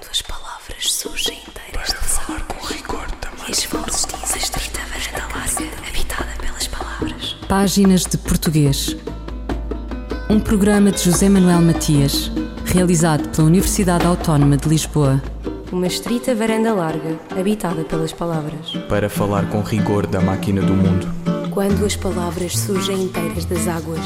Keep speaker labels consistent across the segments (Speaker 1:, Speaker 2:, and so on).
Speaker 1: Quando as palavras surgem inteiras de falar com rigor também. E as vozes dizem estrita varanda larga, habitada pelas palavras.
Speaker 2: Páginas de Português. Um programa de José Manuel Matias, realizado pela Universidade Autónoma de Lisboa.
Speaker 1: Uma estrita varanda larga, habitada pelas palavras.
Speaker 3: Para falar com rigor da máquina do mundo.
Speaker 1: Quando as palavras surgem inteiras das águas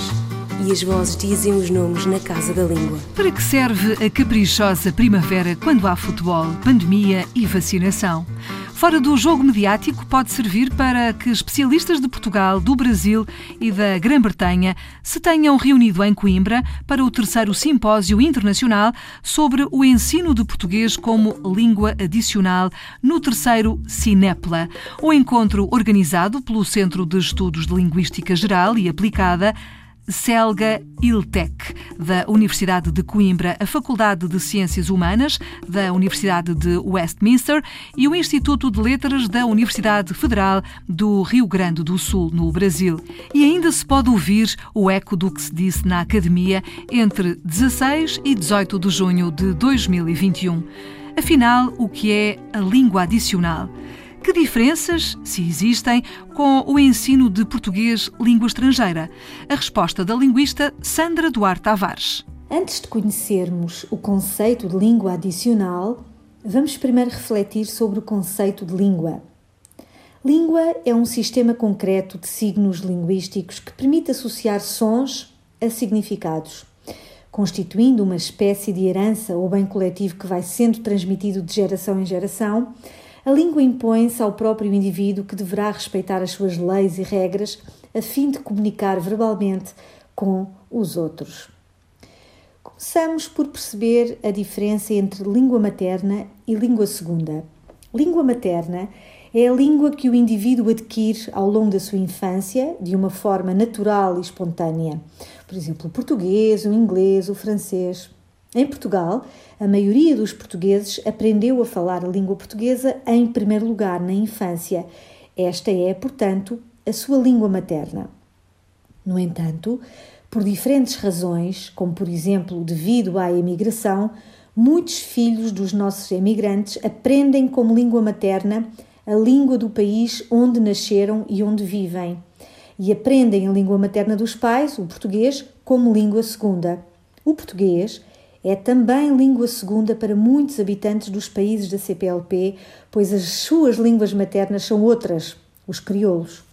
Speaker 1: e as vozes dizem os nomes na casa da língua.
Speaker 4: Para que serve a caprichosa primavera quando há futebol, pandemia e vacinação? Fora do jogo mediático, pode servir para que especialistas de Portugal, do Brasil e da Grã-Bretanha se tenham reunido em Coimbra para o terceiro Simpósio Internacional sobre o ensino de português como língua adicional no terceiro Cinepla. O encontro organizado pelo Centro de Estudos de Linguística Geral e Aplicada Selga Iltec, da Universidade de Coimbra, a Faculdade de Ciências Humanas da Universidade de Westminster e o Instituto de Letras da Universidade Federal do Rio Grande do Sul, no Brasil. E ainda se pode ouvir o eco do que se disse na Academia entre 16 e 18 de junho de 2021. Afinal, o que é a língua adicional? Que diferenças, se existem, com o ensino de português língua estrangeira? A resposta da linguista Sandra Duarte Tavares.
Speaker 5: Antes de conhecermos o conceito de língua adicional, vamos primeiro refletir sobre o conceito de língua. Língua é um sistema concreto de signos linguísticos que permite associar sons a significados, constituindo uma espécie de herança ou bem coletivo que vai sendo transmitido de geração em geração a língua impõe-se ao próprio indivíduo que deverá respeitar as suas leis e regras a fim de comunicar verbalmente com os outros. Começamos por perceber a diferença entre língua materna e língua segunda. Língua materna é a língua que o indivíduo adquire ao longo da sua infância de uma forma natural e espontânea. Por exemplo, o português, o inglês, o francês. Em Portugal, a maioria dos portugueses aprendeu a falar a língua portuguesa em primeiro lugar na infância. Esta é, portanto, a sua língua materna. No entanto, por diferentes razões, como por exemplo devido à emigração, muitos filhos dos nossos emigrantes aprendem como língua materna a língua do país onde nasceram e onde vivem, e aprendem a língua materna dos pais, o português, como língua segunda. O português é também língua segunda para muitos habitantes dos países da CPLP, pois as suas línguas maternas são outras, os crioulos.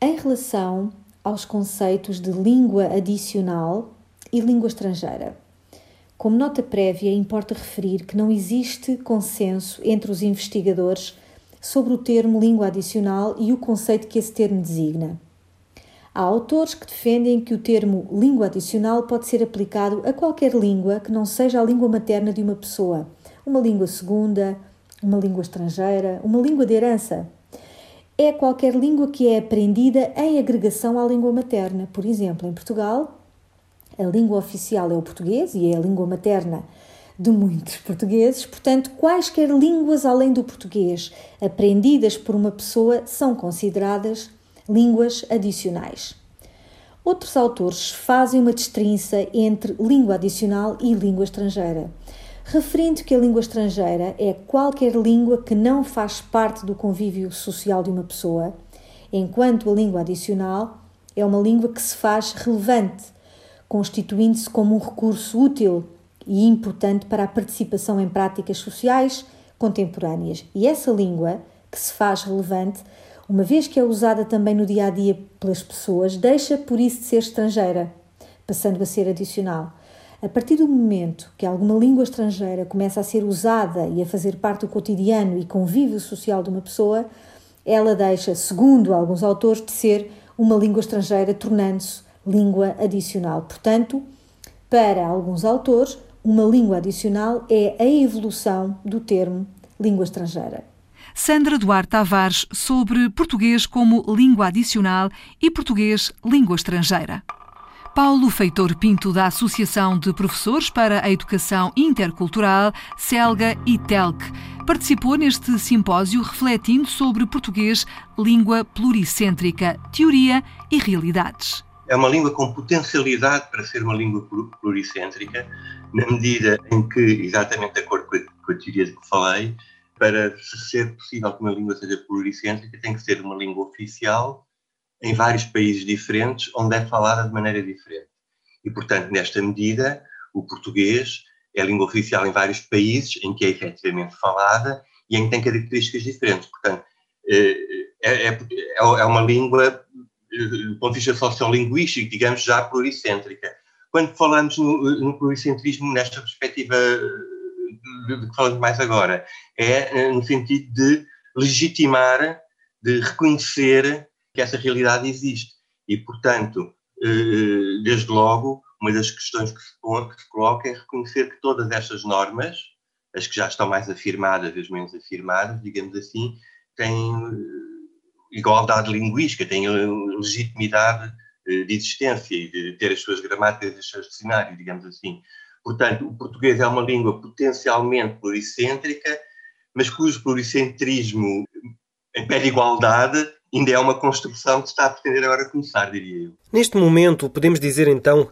Speaker 5: Em relação aos conceitos de língua adicional e língua estrangeira. Como nota prévia, importa referir que não existe consenso entre os investigadores sobre o termo língua adicional e o conceito que esse termo designa. Há autores que defendem que o termo língua adicional pode ser aplicado a qualquer língua que não seja a língua materna de uma pessoa, uma língua segunda, uma língua estrangeira, uma língua de herança. É qualquer língua que é aprendida em agregação à língua materna. Por exemplo, em Portugal, a língua oficial é o português e é a língua materna de muitos portugueses, portanto, quaisquer línguas além do português aprendidas por uma pessoa são consideradas línguas adicionais. Outros autores fazem uma distinção entre língua adicional e língua estrangeira, referindo que a língua estrangeira é qualquer língua que não faz parte do convívio social de uma pessoa, enquanto a língua adicional é uma língua que se faz relevante, constituindo-se como um recurso útil e importante para a participação em práticas sociais contemporâneas. E essa língua, que se faz relevante, uma vez que é usada também no dia a dia pelas pessoas, deixa por isso de ser estrangeira, passando a ser adicional. A partir do momento que alguma língua estrangeira começa a ser usada e a fazer parte do cotidiano e convívio social de uma pessoa, ela deixa, segundo alguns autores, de ser uma língua estrangeira, tornando-se língua adicional. Portanto, para alguns autores, uma língua adicional é a evolução do termo língua estrangeira.
Speaker 4: Sandra Duarte Tavares sobre português como língua adicional e português língua estrangeira. Paulo Feitor Pinto, da Associação de Professores para a Educação Intercultural, CELGA e TELC, participou neste simpósio refletindo sobre português, língua pluricêntrica, teoria e realidades.
Speaker 6: É uma língua com potencialidade para ser uma língua pluricêntrica, na medida em que, exatamente de acordo com a teoria de que falei, para ser possível que uma língua seja pluricêntrica, tem que ser uma língua oficial em vários países diferentes, onde é falada de maneira diferente. E, portanto, nesta medida, o português é a língua oficial em vários países em que é efetivamente falada e em que tem características diferentes. Portanto, eh, é, é, é uma língua, eh, do ponto de vista sociolinguístico, digamos, já pluricêntrica. Quando falamos no, no pluricentrismo, nesta perspectiva de que falamos mais agora, é no sentido de legitimar, de reconhecer que essa realidade existe. E, portanto, eh, desde logo, uma das questões que se, coloca é reconhecer que todas estas normas, as que já estão mais afirmadas, as menos afirmadas, digamos assim, têm eh, igualdade linguística, têm legitimidade eh, de existência e de ter as suas gramáticas e os seus dicionários, digamos assim. Portanto, o português é uma língua potencialmente pluricêntrica, mas cujo pluricentrismo em pé de igualdade ainda é uma construção que está a pretender agora começar, diria eu.
Speaker 7: Neste momento, podemos dizer então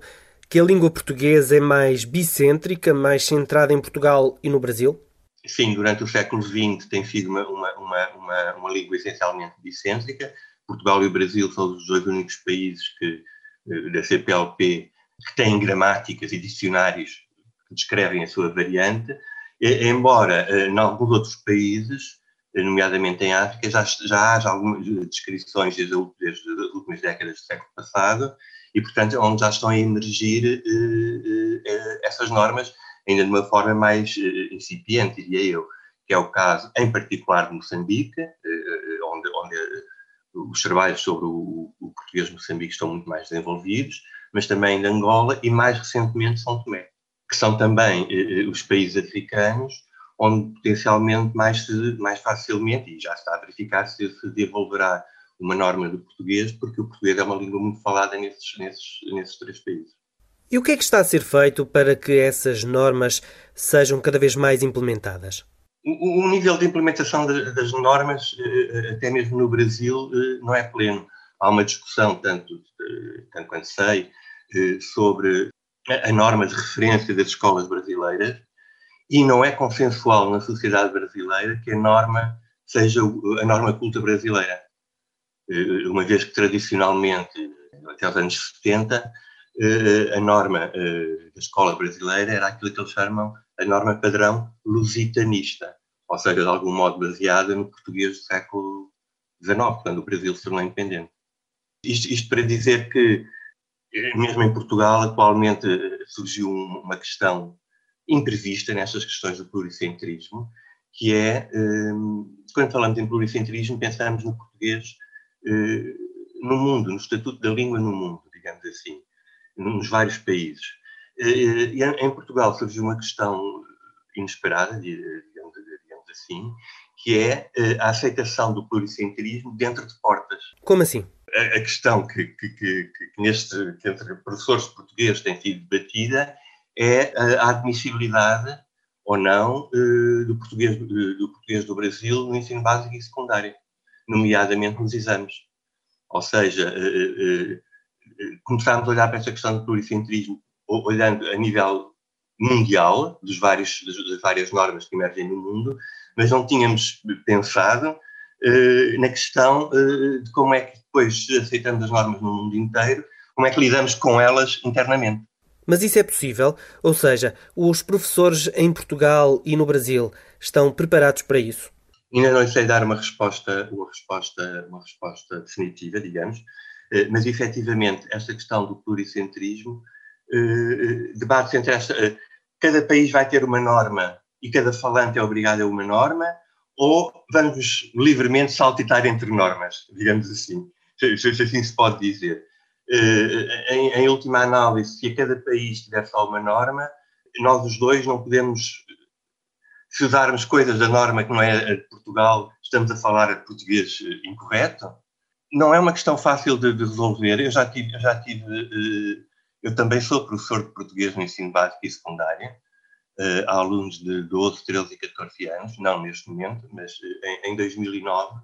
Speaker 7: que a língua portuguesa é mais bicêntrica, mais centrada em Portugal e no Brasil?
Speaker 6: Sim, durante o século XX tem sido uma, uma, uma, uma, língua essencialmente bicêntrica. Portugal e o Brasil são os dois únicos países que, eh, da CPLP que têm gramáticas e dicionários que descrevem a sua variante, embora eh, em alguns outros países, nomeadamente em África, já, já haja algumas descrições desde, desde as últimas décadas do século passado, e, portanto, onde já estão a emergir eh, eh, essas normas, ainda de uma forma mais incipiente, diria eu, que é o caso, em particular, de Moçambique, onde, onde os trabalhos sobre o, o português de Moçambique estão muito mais desenvolvidos, mas também de Angola e, mais recentemente, São Tomé, que são também eh, eh, os países africanos onde potencialmente mais, mais facilmente, e já está a verificar se se desenvolverá uma norma do português, porque o português é uma língua muito falada nesses, nesses, nesses três países.
Speaker 7: E o que é que está a ser feito para que essas normas sejam cada vez mais implementadas?
Speaker 6: O, o nível de implementação de, das normas, eh, até mesmo no Brasil, não é pleno. Há uma discussão, tanto, tanto quanto sei, eh, sobre a norma de referência das escolas brasileiras e não é consensual na sociedade brasileira que a norma seja a norma culta brasileira. Eh, uma vez que tradicionalmente, até os anos 70, eh, a norma da escola brasileira era aquilo que eles chamam a norma padrão lusitanista, ou seja, de algum modo baseada no português do século XIX, quando o Brasil se tornou independente. Isto, isto para dizer que mesmo em Portugal, atualmente surgiu uma questão imprevista nestas questões do pluricentrismo, que é, hum, quando falamos em pluricentrismo, pensamos no português no mundo, no estatuto da língua no mundo, digamos assim, nos vários países. E em Portugal surgiu uma questão inesperada, digamos assim, que é a aceitação do pluricentrismo dentro de portas.
Speaker 7: Como assim?
Speaker 6: A questão que, que, que, que, neste, que entre professores de português tem sido debatida é a admissibilidade ou não eh, do português, do português do Brasil no ensino básico e secundário, nomeadamente nos exames. Ou seja, eh, eh, começámos a olhar para esta questão do pluricentrismo olhando a nível mundial, dos vários, das várias normas que emergem no mundo, mas não tínhamos pensado eh, na questão eh, de como é que depois aceitamos as normas no mundo inteiro, como é que lidamos com elas internamente.
Speaker 7: Mas isso é possível? Ou seja, os professores em Portugal e no Brasil estão preparados para isso?
Speaker 6: Ainda não sei dar uma resposta, uma resposta, uma resposta definitiva, digamos, eh, mas efetivamente esta questão do pluricentrismo debate-se entre esta. Cada país vai ter uma norma e cada falante é obrigado a uma norma, ou vamos livremente saltitar entre normas, digamos assim, se, assim se pode dizer. Eh, em, em, última análise, se a cada país tiver só uma norma, nós os dois não podemos, se usarmos coisas da norma que não é a de Portugal, estamos a falar português eh, incorreto. Não é uma questão fácil de, de resolver. Eu já tive, eu já tive, eh, eu também sou professor de português no ensino básico e secundário uh, a alunos de 12, 13 e 14 anos, não neste momento, mas uh, em, em, 2009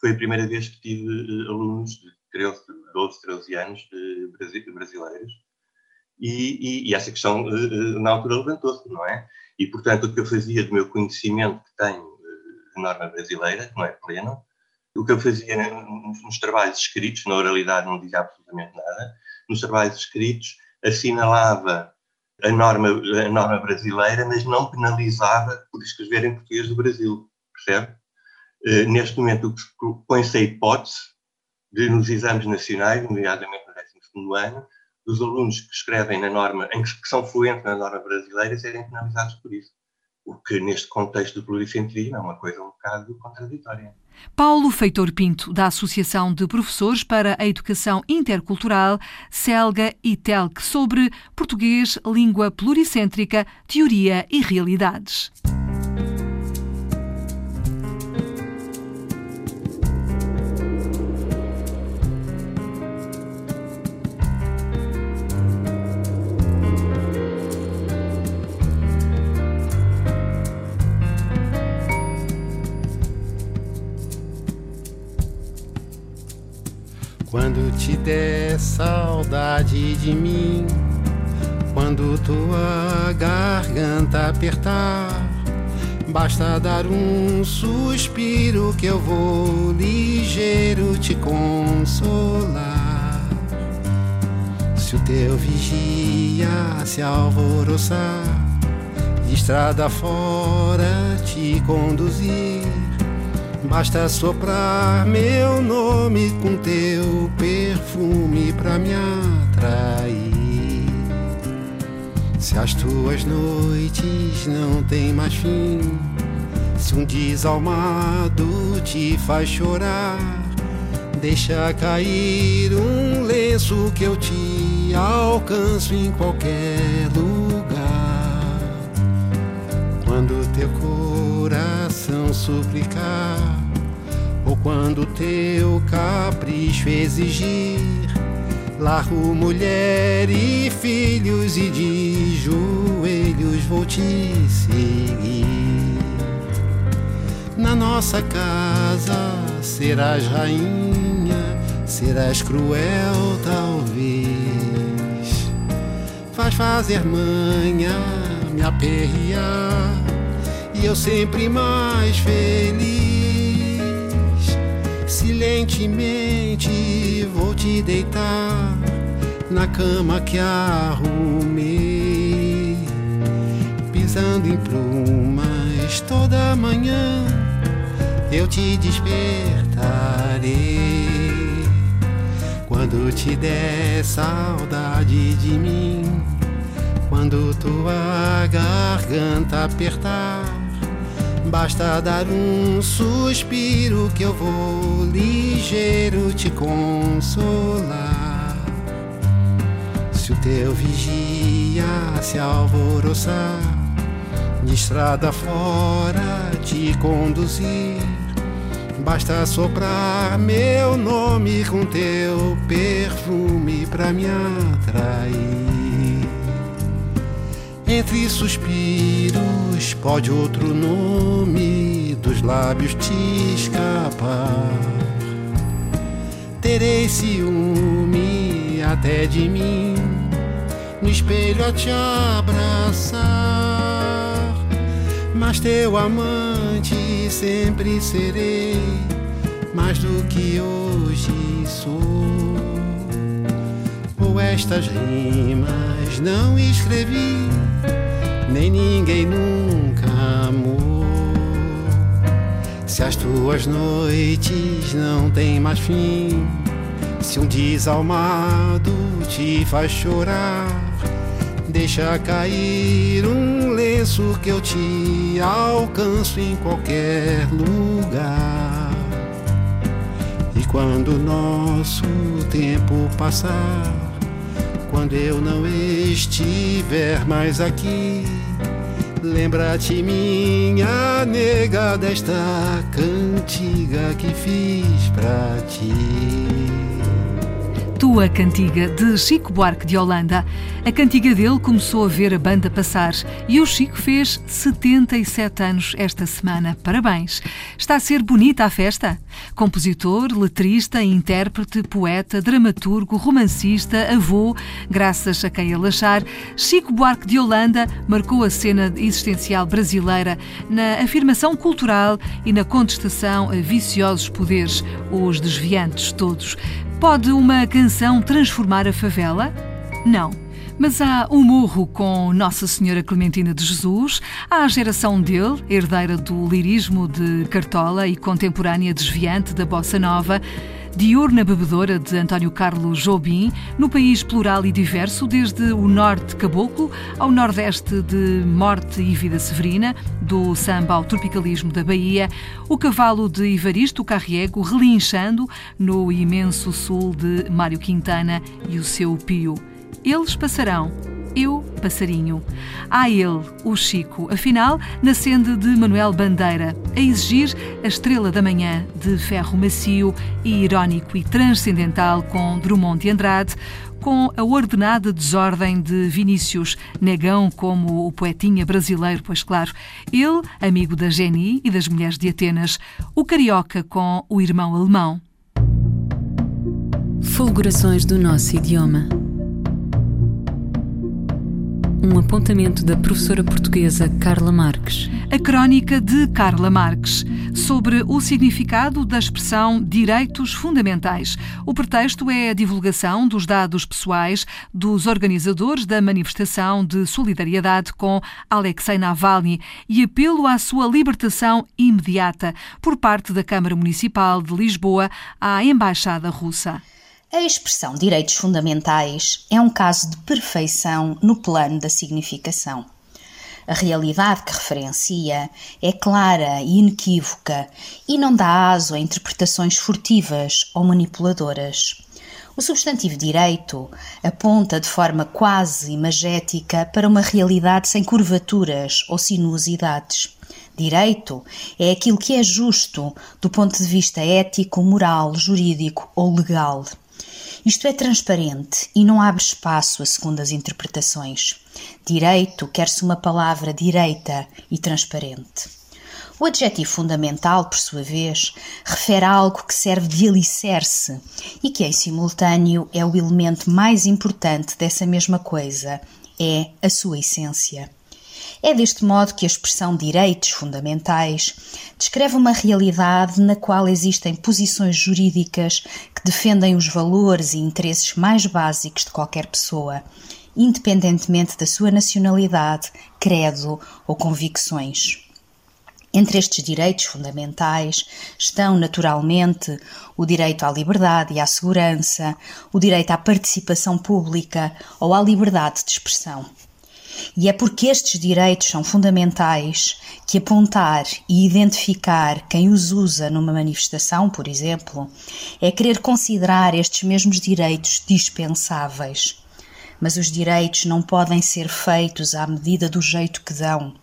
Speaker 6: foi a primeira vez que tive uh, alunos de 13, 12, 13 anos brasileiros. E, e, e, essa questão na altura levantou-se, não é? E, portanto, o que eu fazia do meu conhecimento que tenho eh, de norma brasileira, que não é pleno, o que eu fazia nos trabalhos escritos, na oralidade não dizia absolutamente nada, nos trabalhos escritos assinalava a norma, a norma brasileira, mas não penalizava por escrever em português do Brasil, percebe? Uh, neste momento, põe-se a hipótese de, nos exames nacionais, nomeadamente no 12 ano, dos alunos que escrevem na norma, em que, que são fluentes na norma brasileira, serem penalizados por isso. O que, neste contexto do pluricentrismo, é uma coisa um bocado contraditória.
Speaker 4: Paulo Feitor Pinto, da Associação de Professores para a Educação Intercultural, CELGA e TELC, sobre português, língua pluricêntrica, teoria e realidades.
Speaker 8: Quando te der saudade de mim, quando tua garganta apertar, basta dar um suspiro que eu vou ligeiro te consolar. Se o teu vigia se alvoroçar, estrada fora te conduzir Basta soprar meu nome com teu perfume pra me atrair. Se as tuas noites não têm mais fim, se um desalmado te faz chorar, deixa cair um lenço que eu te alcanço em qualquer lugar. Quando teu coração suplicar, ou quando teu capricho exigir, largo mulher e filhos e de joelhos vou te seguir. Na nossa casa serás rainha, serás cruel talvez. Faz fazer manha, me aperrear e eu sempre mais feliz. Silentemente vou te deitar na cama que arrumei, pisando em plumas toda manhã. Eu te despertarei quando te der saudade de mim, quando tua garganta apertar Basta dar um suspiro que eu vou ligeiro te consolar. Se o teu vigia se alvoroçar, de estrada fora te conduzir, basta soprar meu nome com teu perfume pra me atrair. Entre suspiros pode outro nome dos lábios te escapar. Terei ciúme até de mim, no espelho a te abraçar. Mas teu amante sempre serei, mais do que hoje sou. Ou estas rimas não escrevi nem ninguém nunca amou. Se as tuas noites não têm mais fim, se um desalmado te faz chorar, deixa cair um lenço que eu te alcanço em qualquer lugar. E quando o nosso tempo passar, quando eu não estiver mais aqui, lembra-te, minha nega, desta cantiga que fiz pra ti.
Speaker 4: Tua Cantiga, de Chico Buarque de Holanda. A cantiga dele começou a ver a banda passar e o Chico fez 77 anos esta semana. Parabéns! Está a ser bonita a festa? Compositor, letrista, intérprete, poeta, dramaturgo, romancista, avô, graças a quem ele achar, Chico Buarque de Holanda marcou a cena existencial brasileira na afirmação cultural e na contestação a viciosos poderes, os desviantes todos. Pode uma canção transformar a favela? Não. Mas há o morro com Nossa Senhora Clementina de Jesus, há a geração dele, herdeira do lirismo de Cartola e contemporânea desviante da Bossa Nova, diurna bebedora de António Carlos Jobim, no país plural e diverso, desde o norte caboclo ao nordeste de Morte e Vida Severina, do samba ao tropicalismo da Bahia, o cavalo de Ivaristo Carriego relinchando no imenso sul de Mário Quintana e o seu Pio. Eles passarão eu, passarinho. Há ele, o Chico, afinal, na senda de Manuel Bandeira, a exigir a estrela da manhã de ferro macio e irónico e transcendental com Drummond de Andrade, com a ordenada desordem de Vinícius, negão como o poetinha brasileiro, pois claro, ele, amigo da Geni e das mulheres de Atenas, o carioca com o irmão alemão.
Speaker 2: Fulgurações do nosso idioma um apontamento da professora portuguesa Carla Marques.
Speaker 4: A crónica de Carla Marques sobre o significado da expressão direitos fundamentais. O pretexto é a divulgação dos dados pessoais dos organizadores da manifestação de solidariedade com Alexei Navalny e apelo à sua libertação imediata por parte da Câmara Municipal de Lisboa à Embaixada Russa.
Speaker 9: A expressão direitos fundamentais é um caso de perfeição no plano da significação. A realidade que referencia é clara e inequívoca e não dá aso a interpretações furtivas ou manipuladoras. O substantivo direito aponta de forma quase imagética para uma realidade sem curvaturas ou sinuosidades. Direito é aquilo que é justo do ponto de vista ético, moral, jurídico ou legal. Isto é transparente e não abre espaço a segundas interpretações. Direito quer-se uma palavra direita e transparente. O adjetivo fundamental, por sua vez, refere a algo que serve de alicerce e que, em simultâneo, é o elemento mais importante dessa mesma coisa, é a sua essência. É deste modo que a expressão direitos fundamentais descreve uma realidade na qual existem posições jurídicas que defendem os valores e interesses mais básicos de qualquer pessoa, independentemente da sua nacionalidade, credo ou convicções. Entre estes direitos fundamentais estão, naturalmente, o direito à liberdade e à segurança, o direito à participação pública ou à liberdade de expressão. E é porque estes direitos são fundamentais que apontar e identificar quem os usa numa manifestação, por exemplo, é querer considerar estes mesmos direitos dispensáveis. Mas os direitos não podem ser feitos à medida do jeito que dão.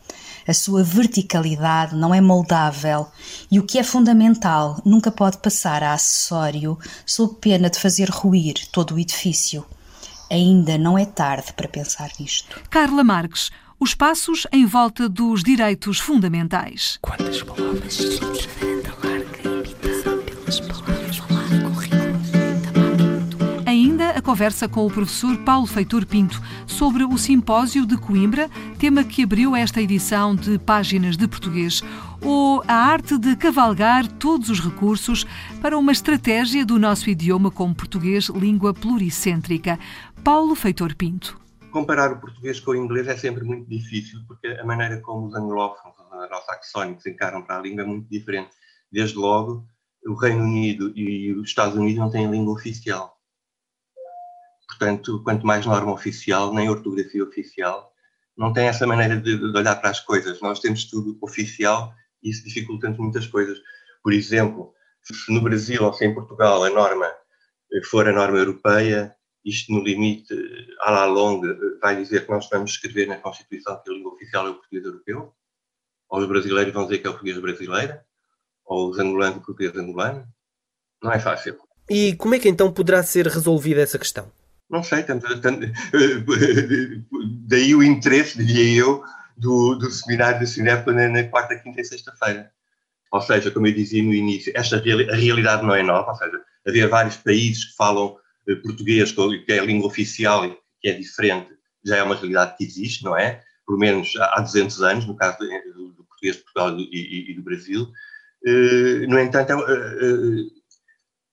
Speaker 9: A sua verticalidade não é moldável e o que é fundamental nunca pode passar a acessório sob pena de fazer ruir todo o edifício. Ainda não é tarde para pensar nisto.
Speaker 4: Carla Marques, os passos em volta dos direitos fundamentais.
Speaker 3: Quantas palavras?
Speaker 4: Ainda a conversa com o professor Paulo Feitor Pinto sobre o simpósio de Coimbra, tema que abriu esta edição de Páginas de Português, ou a arte de cavalgar todos os recursos para uma estratégia do nosso idioma como português, língua pluricêntrica. Paulo Feitor Pinto.
Speaker 6: Comparar o português com o inglês é sempre muito difícil, porque a maneira como os anglófonos, os anglo-saxónicos encaram para a língua é muito diferente. Desde logo, o Reino Unido e os Estados Unidos não têm língua oficial. Portanto, quanto mais norma oficial, nem ortografia oficial, não tem essa maneira de, de olhar para as coisas. Nós temos tudo oficial e isso dificulta-nos muitas coisas. Por exemplo, se no Brasil ou se em Portugal a norma for a norma europeia, isto no limite, à la longue, vai dizer que nós vamos escrever na Constituição que a língua oficial é o português europeu? Ou os brasileiros vão dizer que é o português brasileiro? Ou os angolanos o português angolano? Não é fácil.
Speaker 7: E como é que então poderá ser resolvida essa questão?
Speaker 6: Não sei, tanto, tanto, daí o interesse, diria eu, do, do seminário do Cinep na, na quarta, quinta e sexta-feira. Ou seja, como eu dizia no início, esta a realidade não é nova, ou seja, havia vários países que falam eh, português, que é a língua oficial e que é diferente, já é uma realidade que existe, não é? Por menos há 200 anos, no caso do, do português de Portugal e, e, e do Brasil. Uh, no entanto, uh, uh,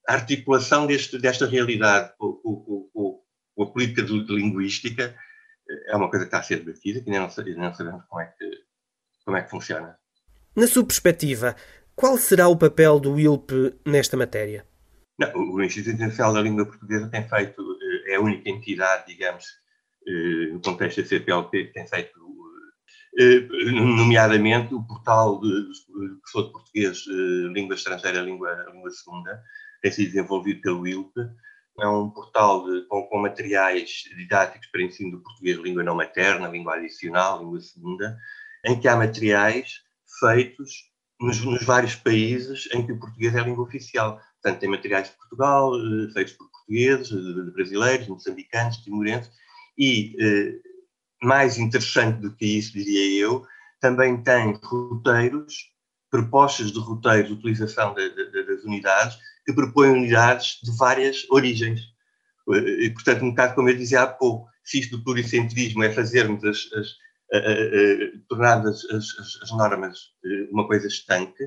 Speaker 6: a articulação deste, desta realidade com, com, a política de, de linguística é uma coisa que está a ser debatida, que ainda não, ainda não sabemos como é, que, como é que funciona.
Speaker 7: Na sua perspectiva, qual será o papel do ILP nesta matéria?
Speaker 6: Não, o Instituto Internacional da Língua Portuguesa tem feito, é a única entidade, digamos, no contexto da CPLP, que tem feito, nomeadamente, o portal de, de professor de português, língua estrangeira, língua, língua segunda, tem sido desenvolvido pelo ILP. É um portal de, com, com, materiais didáticos para ensino do português, língua não materna, língua adicional, língua segunda, em que há materiais feitos nos, nos, vários países em que o português é a língua oficial. Portanto, tem materiais de Portugal, eh, feitos por portugueses, de, de brasileiros, moçambicanos, timorenses, e, eh, mais interessante do que isso, diria eu, também tem roteiros, propostas de roteiros de utilização de, de, das unidades, que propõem unidades de várias origens. E, portanto, um bocado como eu dizia há pouco, se isto do pluricentrismo é fazermos as, as, tornar as, as, normas eh, uma coisa estanque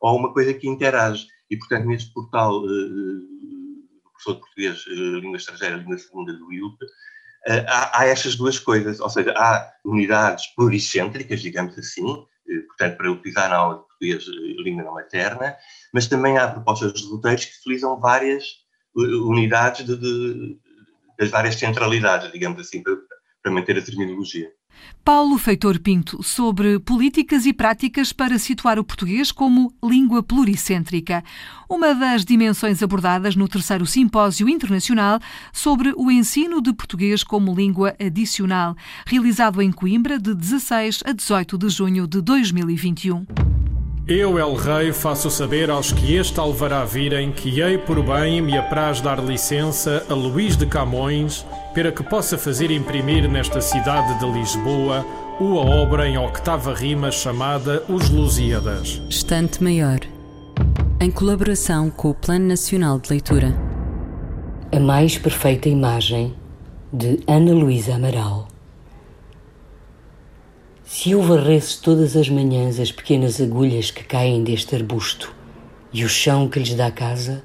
Speaker 6: ou uma coisa que interage. E, portanto, neste portal uh, do professor de português, língua estrangeira, língua segunda do IUP, há, há estas duas coisas, ou seja, há unidades pluricêntricas, digamos assim, portanto, para utilizar na aula de português língua não materna, mas também há propostas de roteiros que utilizam várias unidades de, de, das várias centralidades, digamos assim, para, para manter a terminologia.
Speaker 4: Paulo Feitor Pinto, sobre políticas e práticas para situar o português como língua pluricêntrica, uma das dimensões abordadas no terceiro Simpósio Internacional sobre o ensino de português como língua adicional, realizado em Coimbra de 16 a 18 de junho de 2021.
Speaker 10: Eu, El Rei, faço saber aos que este alvará virem que hei por bem me apraz dar licença a Luís de Camões para que possa fazer imprimir nesta cidade de Lisboa uma obra em octava rima chamada Os Lusíadas.
Speaker 2: Estante Maior, em colaboração com o Plano Nacional de Leitura.
Speaker 11: A mais perfeita imagem de Ana Luísa Amaral. Se eu varresse todas as manhãs as pequenas agulhas que caem deste arbusto e o chão que lhes dá casa,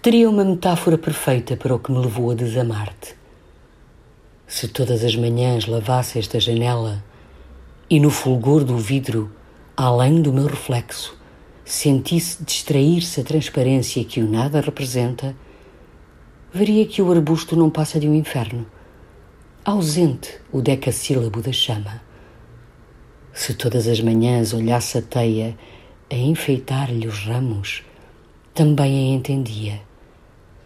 Speaker 11: teria uma metáfora perfeita para o que me levou a desamar-te. Se todas as manhãs lavasse esta janela e no fulgor do vidro, além do meu reflexo, sentisse distrair-se a transparência que o nada representa, veria que o arbusto não passa de um inferno, ausente o decassílabo da chama. Se todas as manhãs olhasse a teia a enfeitar-lhe os ramos, também a entendia.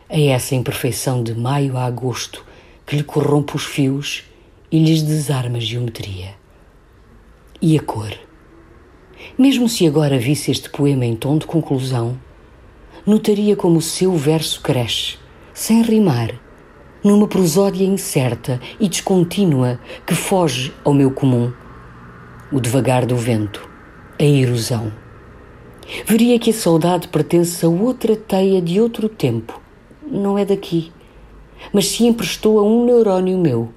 Speaker 11: A essa imperfeição de maio a agosto que lhe corrompe os fios e lhes desarma a geometria. E a cor? Mesmo se agora visse este poema em tom de conclusão, notaria como o seu verso cresce, sem rimar, numa prosódia incerta e descontínua que foge ao meu comum o devagar do vento, a erosão. Veria que a saudade pertence a outra teia de outro tempo, não é daqui, mas se emprestou a um neurónio meu.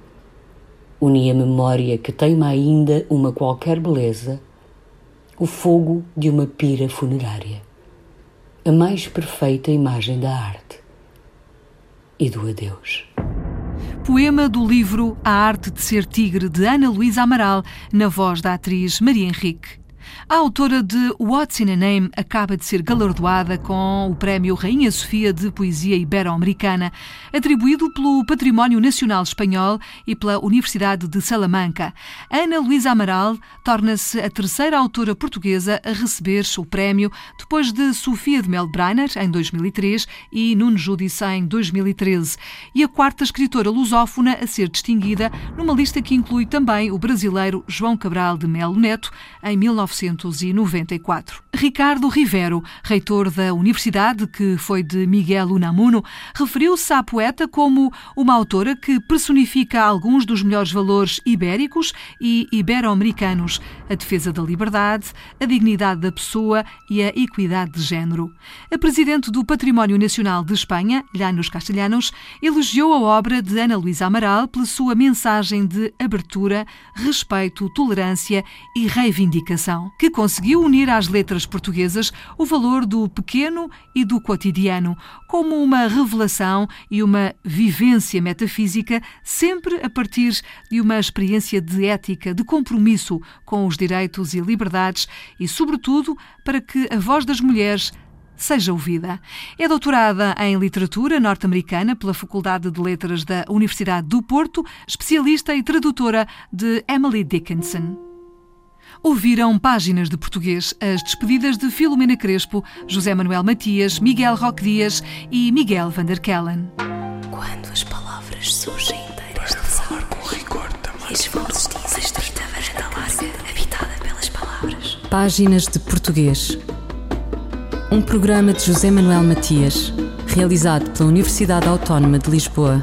Speaker 11: Uni a memória que teima ainda uma qualquer beleza, o fogo de uma pira funerária, a mais perfeita imagem da arte e do adeus.
Speaker 4: Poema do livro A Arte de Ser Tigre, de Ana Luísa Amaral, na voz da atriz Maria Henrique. A autora de What's in a Name acaba de ser galardoada com o Prémio Rainha Sofia de Poesia Ibero-Americana, atribuído pelo Património Nacional Espanhol e pela Universidade de Salamanca. Ana Luísa Amaral torna-se a terceira autora portuguesa a receber o prémio, depois de Sofia de Melbrenner, em 2003, e Nuno Judice, em 2013, e a quarta escritora lusófona a ser distinguida numa lista que inclui também o brasileiro João Cabral de Melo Neto, em 19 1994. Ricardo Rivero, reitor da universidade, que foi de Miguel Unamuno, referiu-se à poeta como uma autora que personifica alguns dos melhores valores ibéricos e ibero-americanos, a defesa da liberdade, a dignidade da pessoa e a equidade de género. A presidente do Património Nacional de Espanha, Llanos Castellanos, elogiou a obra de Ana Luísa Amaral pela sua mensagem de abertura, respeito, tolerância e reivindicação, que conseguiu unir às letras portuguesas o valor do pequeno e do cotidiano, como uma revelação e uma vivência metafísica, sempre a partir de uma experiência de ética, de compromisso com os direitos e liberdades e, sobretudo, para que a voz das mulheres seja ouvida. É doutorada em literatura norte-americana pela Faculdade de Letras da Universidade do Porto, especialista e tradutora de Emily Dickinson. Ouviram páginas de português as despedidas de Filomena Crespo, José Manuel Matias, Miguel Roque Dias e Miguel van der Kellen.
Speaker 1: Quando as palavras surgem inteiras de falar com rigor também. E as vozes dizem estrita varanda larga, habitada pelas palavras.
Speaker 2: Páginas de português um programa de José Manuel Matias, realizado pela Universidade Autónoma de Lisboa.